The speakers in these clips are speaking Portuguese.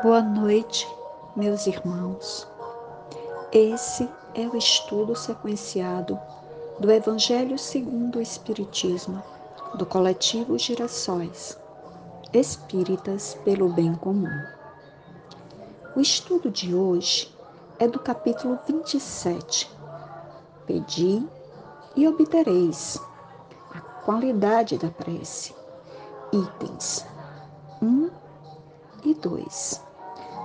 Boa noite, meus irmãos. Esse é o estudo sequenciado do Evangelho segundo o Espiritismo, do coletivo Girassóis, Espíritas pelo Bem Comum. O estudo de hoje é do capítulo 27. Pedi e obtereis a qualidade da prece. Itens 1 e 2.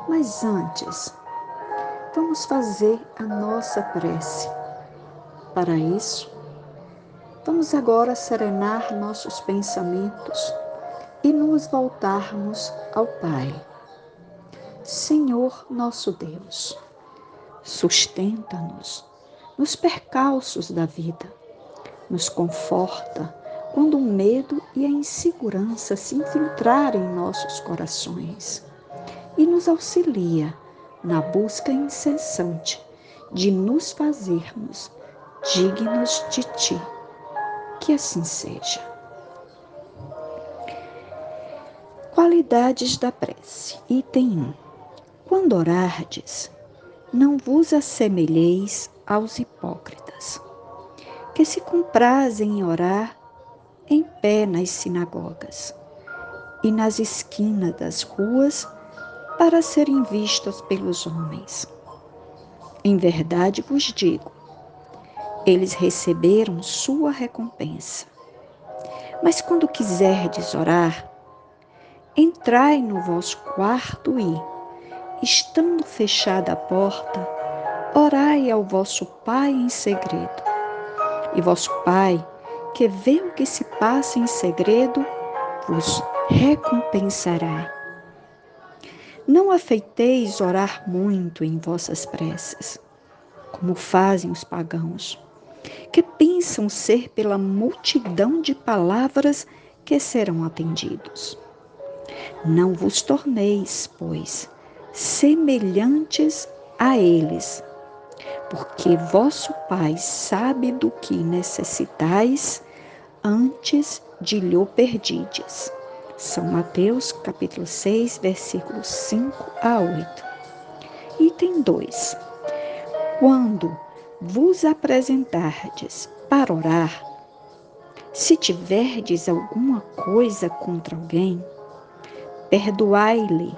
Mas antes, vamos fazer a nossa prece. Para isso, vamos agora serenar nossos pensamentos e nos voltarmos ao Pai. Senhor nosso Deus, sustenta-nos nos percalços da vida, nos conforta quando o medo e a insegurança se infiltrarem em nossos corações e nos auxilia na busca incessante de nos fazermos dignos de Ti. Que assim seja. Qualidades da prece. Item 1. Quando orardes, não vos assemelheis aos hipócritas, que se comprazem em orar em pé nas sinagogas e nas esquinas das ruas para serem vistos pelos homens. Em verdade vos digo, eles receberam sua recompensa. Mas quando quiserdes orar, entrai no vosso quarto e, estando fechada a porta, orai ao vosso Pai em segredo. E vosso Pai, que vê o que se passa em segredo, vos recompensará. Não afeiteis orar muito em vossas preces, como fazem os pagãos, que pensam ser pela multidão de palavras que serão atendidos. Não vos torneis, pois, semelhantes a eles, porque vosso Pai sabe do que necessitais antes de lhe perdides. São Mateus, capítulo 6, versículos 5 a 8. Item 2. Quando vos apresentardes para orar, se tiverdes alguma coisa contra alguém, perdoai-lhe,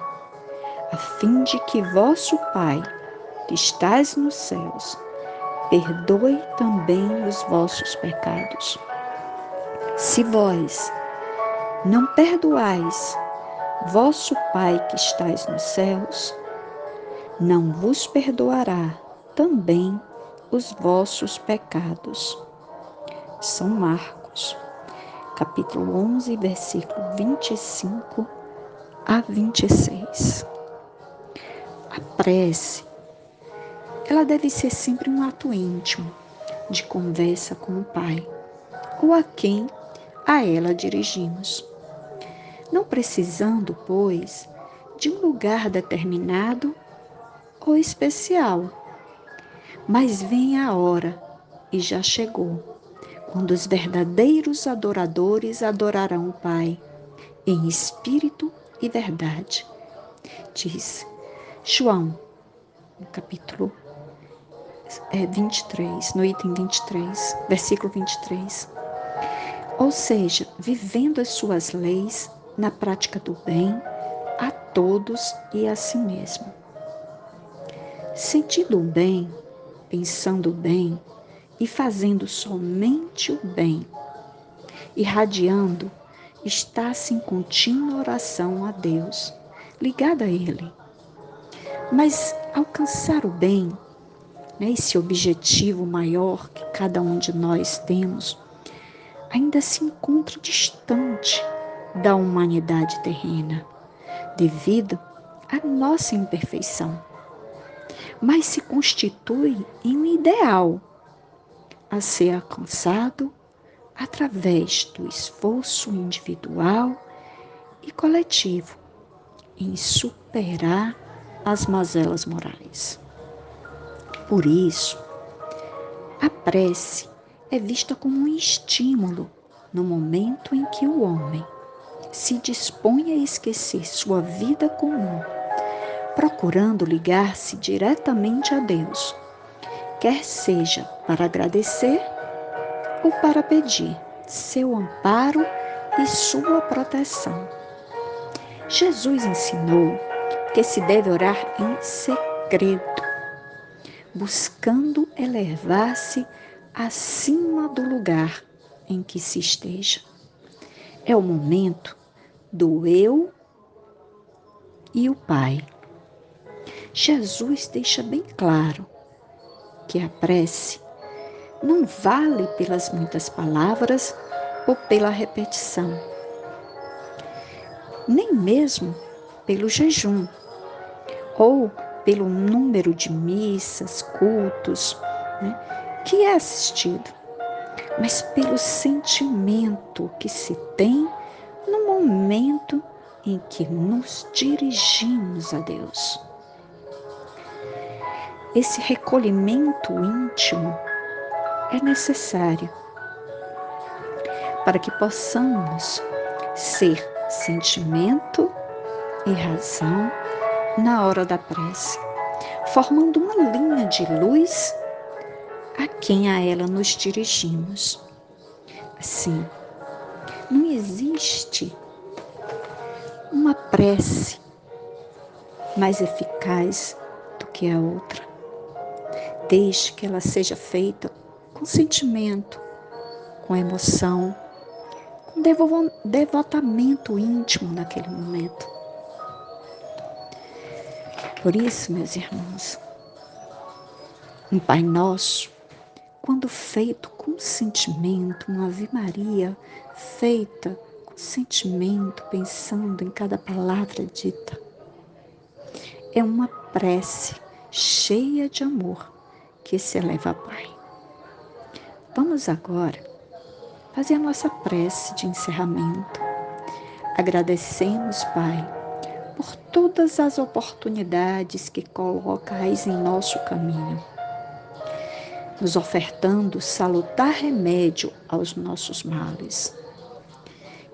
a fim de que vosso Pai, que estás nos céus, perdoe também os vossos pecados. Se vós não perdoais vosso Pai que estais nos céus, não vos perdoará também os vossos pecados. São Marcos, capítulo 11, versículo 25 a 26. A prece, ela deve ser sempre um ato íntimo de conversa com o Pai ou a quem a ela dirigimos não precisando, pois, de um lugar determinado ou especial. Mas vem a hora, e já chegou, quando os verdadeiros adoradores adorarão o Pai, em espírito e verdade. Diz João, no capítulo 23, é, no item 23, versículo 23. Ou seja, vivendo as suas leis, na prática do bem a todos e a si mesmo. Sentindo o bem, pensando o bem e fazendo somente o bem, irradiando, está-se em contínua oração a Deus, ligada a Ele. Mas alcançar o bem, né, esse objetivo maior que cada um de nós temos, ainda se encontra distante da humanidade terrena, devido à nossa imperfeição, mas se constitui em um ideal a ser alcançado através do esforço individual e coletivo em superar as mazelas morais. Por isso, a prece é vista como um estímulo no momento em que o homem se dispõe a esquecer sua vida comum procurando ligar-se diretamente a Deus, quer seja para agradecer ou para pedir seu amparo e sua proteção. Jesus ensinou que se deve orar em segredo, buscando elevar-se acima do lugar em que se esteja. É o momento do eu e o Pai. Jesus deixa bem claro que a prece não vale pelas muitas palavras ou pela repetição, nem mesmo pelo jejum ou pelo número de missas, cultos né, que é assistido, mas pelo sentimento que se tem no momento em que nos dirigimos a Deus. Esse recolhimento íntimo é necessário para que possamos ser sentimento e razão na hora da prece, formando uma linha de luz a quem a ela nos dirigimos. Assim, não existe uma prece mais eficaz do que a outra, desde que ela seja feita com sentimento, com emoção, com devotamento íntimo naquele momento. Por isso, meus irmãos, um Pai Nosso, quando feito com sentimento, uma Ave Maria feita com sentimento, pensando em cada palavra dita, é uma prece cheia de amor que se eleva a Pai. Vamos agora fazer a nossa prece de encerramento. Agradecemos, Pai, por todas as oportunidades que colocais em nosso caminho, nos ofertando salutar remédio aos nossos males.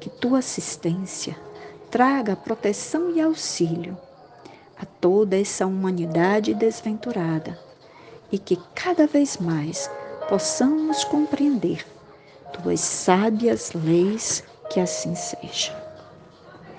Que tua assistência traga proteção e auxílio a toda essa humanidade desventurada e que cada vez mais possamos compreender tuas sábias leis, que assim seja.